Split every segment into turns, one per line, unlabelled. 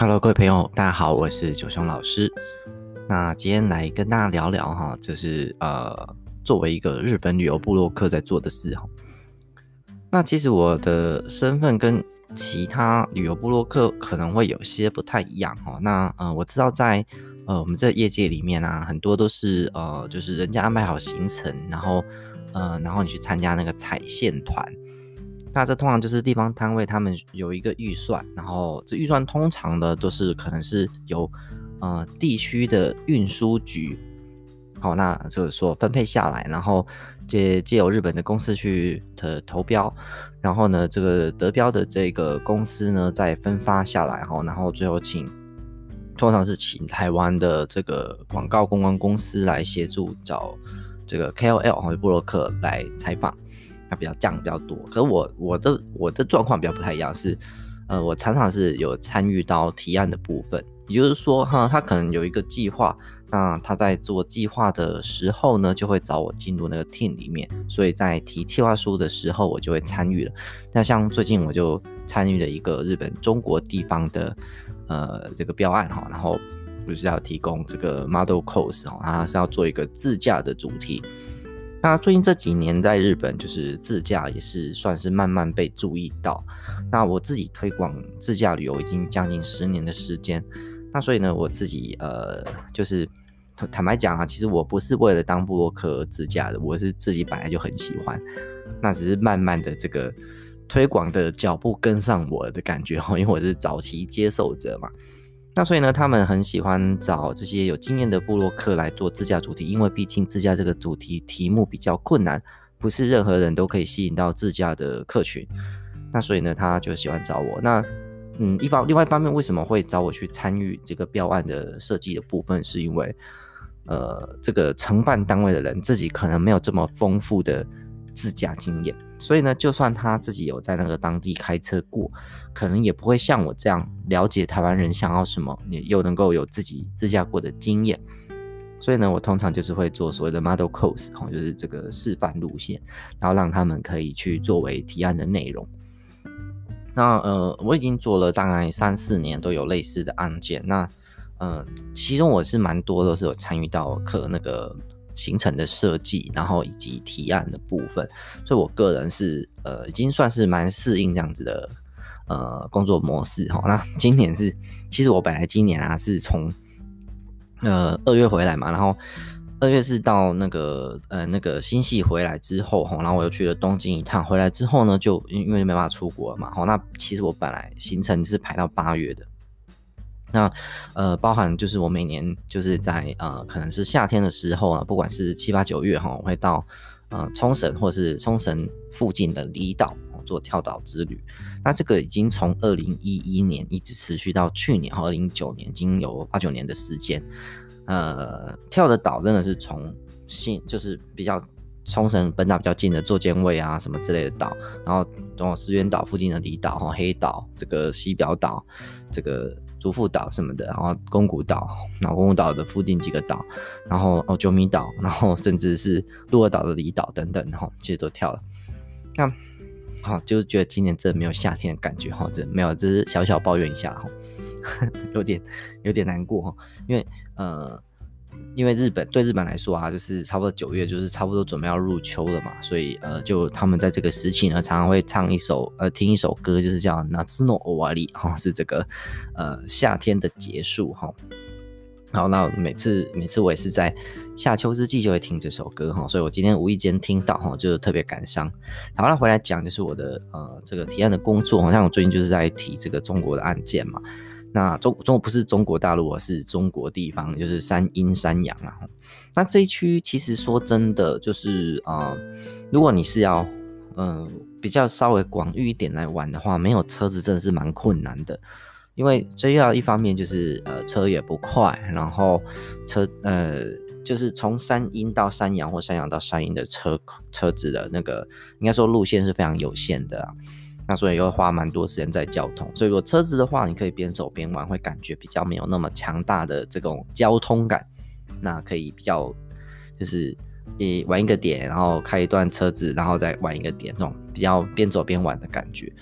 Hello，各位朋友，大家好，我是九雄老师。那今天来跟大家聊聊哈，就是呃，作为一个日本旅游部落客在做的事哈。那其实我的身份跟其他旅游部落客可能会有些不太一样哈。那呃，我知道在呃我们这业界里面啊，很多都是呃，就是人家安排好行程，然后呃，然后你去参加那个踩线团。那这通常就是地方摊位他们有一个预算，然后这预算通常的都是可能是由呃地区的运输局，好，那就是说分配下来，然后借借由日本的公司去的投标，然后呢这个得标的这个公司呢再分发下来，哈，然后最后请通常是请台湾的这个广告公关公司来协助找这个 KOL 或者部落客来采访。它比较降比较多，可是我我的我的状况比较不太一样，是，呃，我常常是有参与到提案的部分，也就是说，哈，他可能有一个计划，那他在做计划的时候呢，就会找我进入那个 team 里面，所以在提计划书的时候，我就会参与了。那像最近我就参与了一个日本中国地方的，呃，这个标案哈，然后就是要提供这个 model course 哈，它是要做一个自驾的主题。那最近这几年在日本，就是自驾也是算是慢慢被注意到。那我自己推广自驾旅游已经将近十年的时间，那所以呢，我自己呃，就是坦白讲啊，其实我不是为了当部落客而自驾的，我是自己本来就很喜欢。那只是慢慢的这个推广的脚步跟上我的感觉哈，因为我是早期接受者嘛。那所以呢，他们很喜欢找这些有经验的部落客来做自驾主题，因为毕竟自驾这个主题题目比较困难，不是任何人都可以吸引到自驾的客群。那所以呢，他就喜欢找我。那嗯，一方另外一方面，为什么会找我去参与这个标案的设计的部分，是因为呃，这个承办单位的人自己可能没有这么丰富的。自驾经验，所以呢，就算他自己有在那个当地开车过，可能也不会像我这样了解台湾人想要什么，你又能够有自己自驾过的经验。所以呢，我通常就是会做所谓的 model course，就是这个示范路线，然后让他们可以去作为提案的内容。那呃，我已经做了大概三四年，都有类似的案件。那呃，其中我是蛮多都是有参与到课那个。行程的设计，然后以及提案的部分，所以我个人是呃已经算是蛮适应这样子的呃工作模式哈。那 今年是，其实我本来今年啊是从呃二月回来嘛，然后二月是到那个呃那个新潟回来之后哈，然后我又去了东京一趟，回来之后呢就因为没办法出国了嘛，好，那其实我本来行程是排到八月的。那呃，包含就是我每年就是在呃，可能是夏天的时候啊，不管是七八九月哈，我会到呃冲绳或是冲绳附近的离岛做跳岛之旅。那这个已经从二零一一年一直持续到去年哈，二零一九年，已经有八九年的时间。呃，跳的岛真的是从新就是比较冲绳本岛比较近的坐间位啊什么之类的岛，然后等石垣岛附近的离岛哈，黑岛这个西表岛这个。祖父岛什么的，然后宫古岛，然后宫古岛的附近几个岛，然后哦九米岛，然后甚至是鹿儿岛的离岛等等，然后其实都跳了。那好，就是觉得今年真的没有夏天的感觉哈，这没有，只是小小抱怨一下哈，有点有点难过哈，因为呃。因为日本对日本来说啊，就是差不多九月，就是差不多准备要入秋了嘛，所以呃，就他们在这个时期呢，常常会唱一首呃，听一首歌，就是叫《夏の终わり》哈，是这个呃夏天的结束哈。然后那每次每次我也是在夏秋之际就会听这首歌哈，所以我今天无意间听到哈，就特别感伤。好，那回来讲就是我的呃这个提案的工作，好像我最近就是在提这个中国的案件嘛。 那中中国不是中国大陆，而是中国地方，就是山阴山阳啊。那这一区其实说真的，就是呃，如果你是要嗯、呃、比较稍微广域一点来玩的话，没有车子真的是蛮困难的。因为这要一方面就是呃车也不快，然后车呃就是从山阴到山阳或山阳到山阴的车车子的那个应该说路线是非常有限的啊。那所以又花蛮多时间在交通，所以说车子的话，你可以边走边玩，会感觉比较没有那么强大的这种交通感。那可以比较就是你玩一个点，然后开一段车子，然后再玩一个点，这种比较边走边玩的感觉。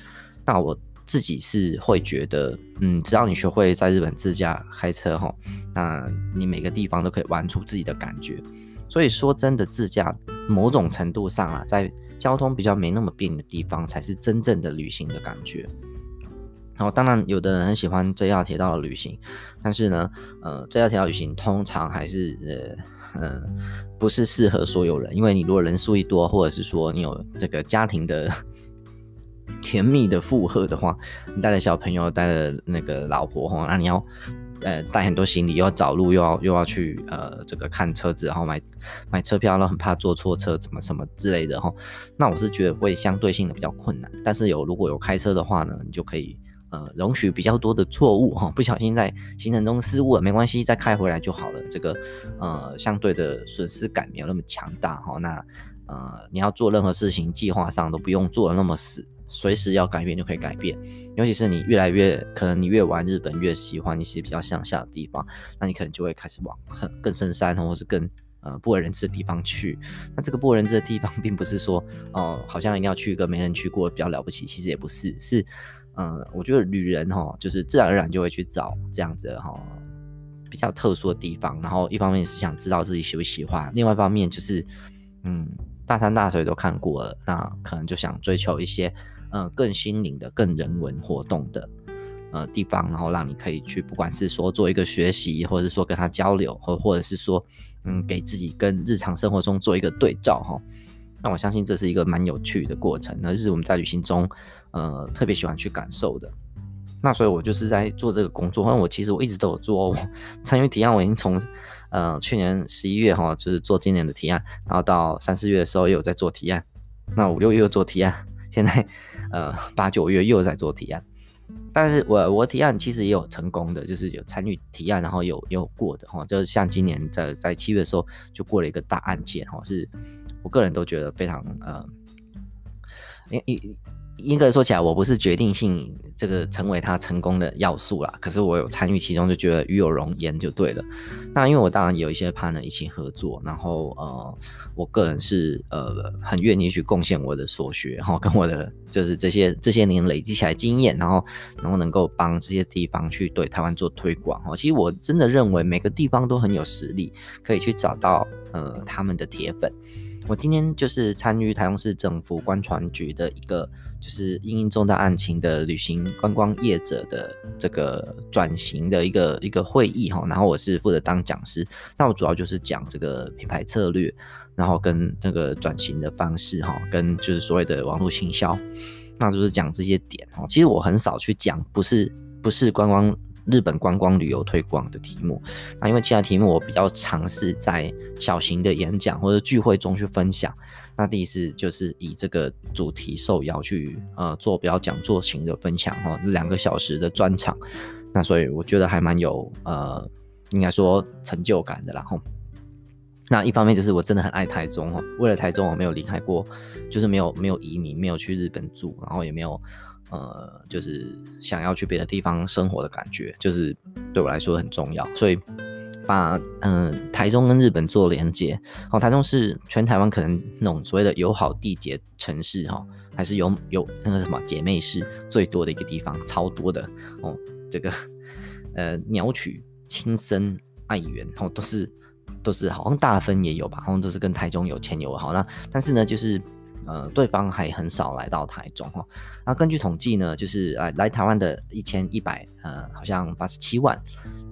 那我自己是会觉得，嗯，只要你学会在日本自驾开车哈，那你每个地方都可以玩出自己的感觉。所以说真的，自驾某种程度上啊，在交通比较没那么便利的地方，才是真正的旅行的感觉。然后，当然，有的人很喜欢 JR 铁道的旅行，但是呢，呃，JR 铁道旅行通常还是呃，呃，不是适合所有人，因为你如果人数一多，或者是说你有这个家庭的 甜蜜的负荷的话，你带着小朋友，带着那个老婆哈，那你要呃带很多行李，又要找路，又要又要去呃这个看车子，然后买买车票，然后很怕坐错车，怎么什么之类的哈，那我是觉得会相对性的比较困难，但是有如果有开车的话呢，你就可以。呃，容许比较多的错误哈，不小心在行程中失误了，没关系，再开回来就好了。这个呃，相对的损失感没有那么强大哈。那呃，你要做任何事情，计划上都不用做的那么死，随时要改变就可以改变。尤其是你越来越可能你越玩日本越喜欢一些比较向下的地方，那你可能就会开始往很更深山或是更呃不为人知的地方去。那这个不为人知的地方，并不是说哦、好像一定要去一个没人去过比较了不起，其实也不是，是。嗯，我觉得旅人哈，就是自然而然就会去找这样子哈比较特殊的地方，然后一方面是想知道自己喜不喜欢，另外一方面就是嗯大山大水都看过了，那可能就想追求一些嗯更心灵的、更人文活动的呃地方，然后让你可以去，不管是说做一个学习，或者是说跟他交流，或或者是说嗯给自己跟日常生活中做一个对照哈。那我相信这是一个蛮有趣的过程，那就是我们在旅行中，呃，特别喜欢去感受的。那所以我就是在做这个工作，因为我其实我一直都有做参与提案，我已经从呃去年十一月哈，就是做今年的提案，然后到三四月的时候又有在做提案，那五六月又做提案，现在呃八九月又在做提案。但是我我提案其实也有成功的，就是有参与提案，然后有有过的哈，就是像今年在在七月的时候就过了一个大案件哈，是。我个人都觉得非常呃，因一应该说起来，我不是决定性这个成为他成功的要素啦。可是我有参与其中，就觉得与有荣焉就对了。那因为我当然有一些 partner 一起合作，然后呃，我个人是呃很愿意去贡献我的所学，然后跟我的就是这些这些年累积起来经验，然后然后能够帮这些地方去对台湾做推广。哦，其实我真的认为每个地方都很有实力，可以去找到呃他们的铁粉。我今天就是参与台中市政府观船局的一个，就是因应重大案情的旅行观光业者的这个转型的一个一个会议哈，然后我是负责当讲师，那我主要就是讲这个品牌策略，然后跟那个转型的方式哈，跟就是所谓的网络行销，那就是讲这些点哈。其实我很少去讲，不是不是观光。日本观光旅游推广的题目，那因为其他题目我比较尝试在小型的演讲或者聚会中去分享。那第一次就是以这个主题受邀去呃做比较讲座型的分享哈，两个小时的专场。那所以我觉得还蛮有呃应该说成就感的啦。然后那一方面就是我真的很爱台中哦，为了台中我没有离开过，就是没有没有移民，没有去日本住，然后也没有。呃，就是想要去别的地方生活的感觉，就是对我来说很重要，所以把嗯、台中跟日本做连接。哦，台中是全台湾可能那种所谓的友好缔结城市哈，还是有有那个什么姐妹市最多的一个地方，超多的哦。这个 呃鸟取、青森、爱媛，哦都是都是好像大分也有吧，好像都是跟台中有牵有好。那但是呢，就是。呃，对方还很少来到台中哈。那根据统计呢，就是来来台湾的一千一百呃，好像八十七万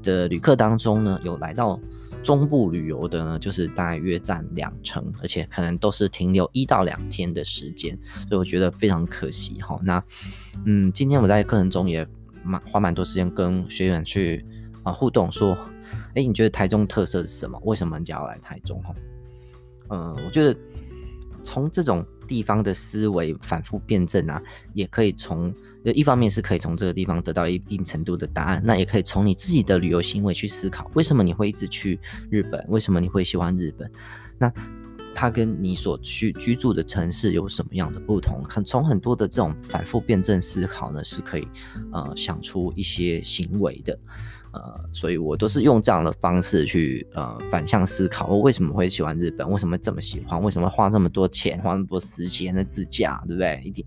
的旅客当中呢，有来到中部旅游的呢，就是大约占两成，而且可能都是停留一到两天的时间，所以我觉得非常可惜哈。那嗯，今天我在课程中也蛮花蛮多时间跟学员去啊、互动，说，哎，你觉得台中特色是什么？为什么你要来台中哈？呃，我觉得从这种。地方的思维反复辩证啊，也可以从一方面是可以从这个地方得到一定程度的答案，那也可以从你自己的旅游行为去思考，为什么你会一直去日本？为什么你会喜欢日本？那它跟你所去居住的城市有什么样的不同？很从很多的这种反复辩证思考呢，是可以呃想出一些行为的。呃，所以我都是用这样的方式去呃反向思考，我为什么会喜欢日本？为什么这么喜欢？为什么花这么多钱，花那么多时间的自驾，对不对？一定，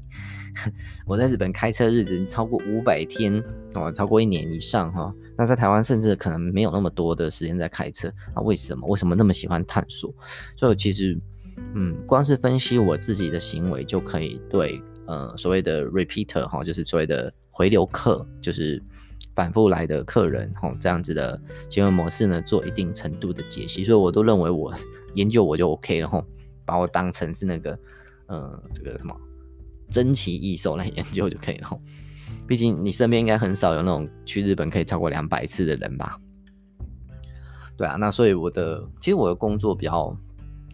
我在日本开车日子超过五百天哦，超过一年以上哈。那在台湾甚至可能没有那么多的时间在开车，那为什么？为什么那么喜欢探索？所以其实，嗯，光是分析我自己的行为就可以对呃所谓的 repeater 哈，就是所谓的回流客，就是。反复来的客人，吼，这样子的行为模式呢，做一定程度的解析，所以我都认为我 研究我就 OK 了，吼，把我当成是那个，呃，这个什么珍奇异兽来 研究就可以了，吼。毕竟你身边应该很少有那种去日本可以超过两百次的人吧？对啊，那所以我的其实我的工作比较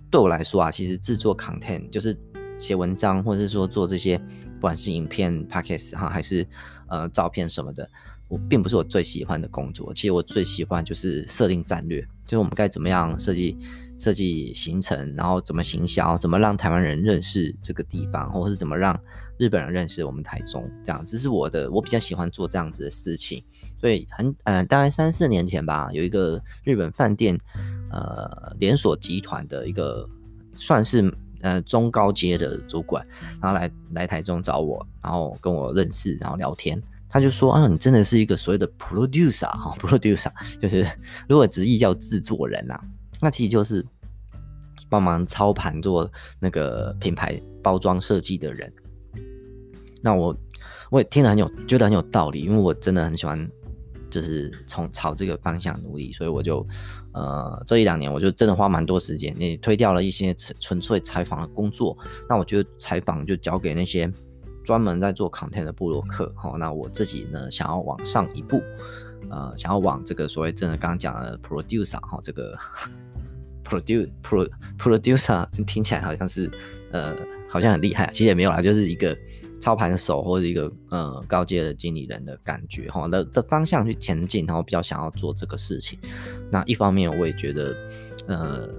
对我来说啊，其实制作 content 就是写文章，或者是说做这些不管是影片、podcast 哈，还是呃照片什么的。我并不是我最喜欢的工作，其实我最喜欢就是设定战略，就是我们该怎么样设计设计行程，然后怎么行销，怎么让台湾人认识这个地方，或者是怎么让日本人认识我们台中，这样，这是我的，我比较喜欢做这样子的事情。所以很，呃，大概三四年前吧，有一个日本饭店，呃，连锁集团的一个算是呃中高阶的主管，然后来来台中找我，然后跟我认识，然后聊天。他就说啊，你真的是一个所谓的 producer 哈，producer 就是如果直译叫制作人呐、啊，那其实就是帮忙操盘做那个品牌包装设计的人。那我我也听得很有，觉得很有道理，因为我真的很喜欢，就是从朝这个方向努力，所以我就呃这一两年我就真的花蛮多时间，也推掉了一些纯粹采访的工作。那我觉得采访就交给那些。专门在做 content 的部落客，好，那我自己呢，想要往上一步，呃，想要往这个所谓真的刚刚讲的 producer 哈，这个 produce pro producer 听起来好像是呃，好像很厉害，其实也没有啦，就是一个操盘手或者一个呃高阶的经理人的感觉哈的的方向去前进，然后比较想要做这个事情。那一方面我也觉得，呃。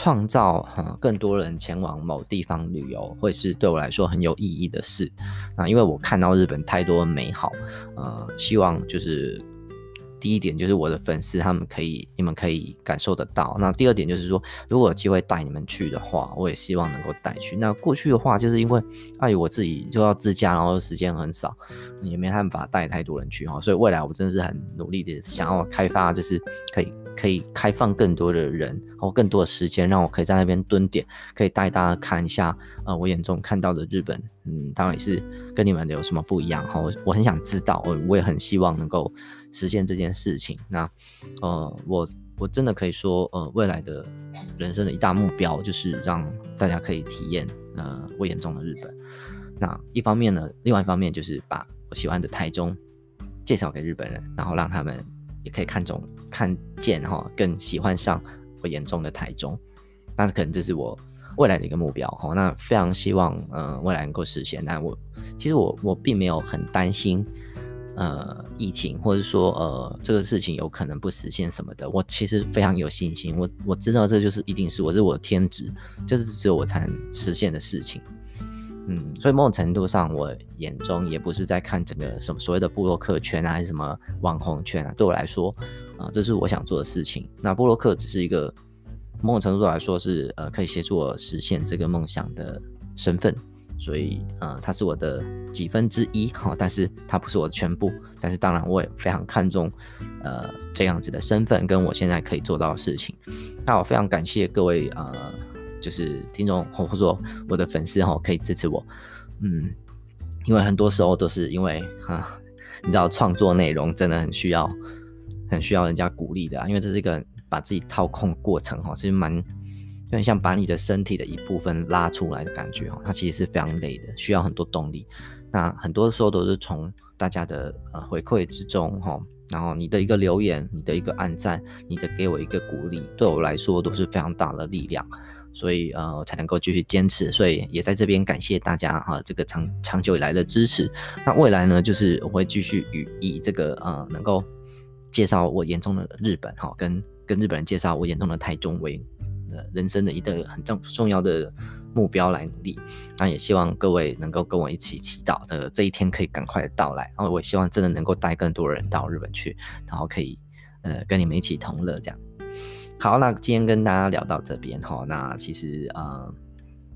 创造哈更多人前往某地方旅游，会是对我来说很有意义的事。啊，因为我看到日本太多美好，呃，希望就是。第一点就是我的粉丝，他们可以，你们可以感受得到。那第二点就是说，如果有机会带你们去的话，我也希望能够带去。那过去的话，就是因为碍于我自己就要自驾，然后时间很少，也没办法带太多人去哈。所以未来我真的是很努力的想要开发，就是可以可以开放更多的人，然后更多的时间，让我可以在那边蹲点，可以带大家看一下，呃，我眼中看到的日本，嗯，当然也是跟你们有什么不一样哈。我我很想知道，我我也很希望能够。实现这件事情，那呃，我我真的可以说，呃，未来的人生的一大目标就是让大家可以体验呃我眼中的日本。那一方面呢，另外一方面就是把我喜欢的台中介绍给日本人，然后让他们也可以看中、看见哈，更喜欢上我眼中的台中。那可能这是我未来的一个目标哈。那非常希望呃未来能够实现。但我其实我我并没有很担心。呃，疫情或者说呃，这个事情有可能不实现什么的，我其实非常有信心。我我知道这就是一定是我是我的天职，就是只有我才能实现的事情。嗯，所以某种程度上，我眼中也不是在看整个什么所谓的部落客圈啊，还是什么网红圈啊。对我来说，啊、这是我想做的事情。那部落客只是一个某种程度来说是呃，可以协助我实现这个梦想的身份。所以，呃，它是我的几分之一哈，但是它不是我的全部。但是，当然，我也非常看重，呃，这样子的身份跟我现在可以做到的事情。那我非常感谢各位，呃，就是听众或者说我的粉丝哈，可以支持我。嗯，因为很多时候都是因为啊，你知道，创作内容真的很需要，很需要人家鼓励的啊，因为这是一个把自己掏空的过程哈，是蛮。就很像把你的身体的一部分拉出来的感觉哦，它其实是非常累的，需要很多动力。那很多时候都是从大家的呃回馈之中哈，然后你的一个留言，你的一个按赞，你的给我一个鼓励，对我来说都是非常大的力量，所以呃才能够继续坚持。所以也在这边感谢大家哈，这个长长久以来的支持。那未来呢，就是我会继续以以这个呃能够介绍我眼中的日本哈，跟跟日本人介绍我眼中的台中为。人生的一个很重重要的目标来努力。那也希望各位能够跟我一起祈祷这个这一天可以赶快的到来。然后我也希望真的能够带更多人到日本去，然后可以呃跟你们一起同乐这样。好，那今天跟大家聊到这边哈，那其实呃。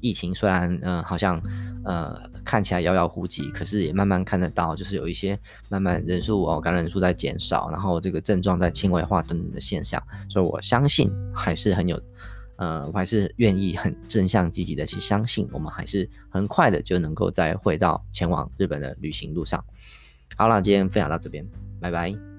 疫情虽然嗯、呃、好像呃看起来遥遥无期，可是也慢慢看得到，就是有一些慢慢人数哦感染人数在减少，然后这个症状在轻微化等等的现象，所以我相信还是很有呃我还是愿意很正向积极的去相信，我们还是很快的就能够再回到前往日本的旅行路上。好了，今天分享到这边，拜拜。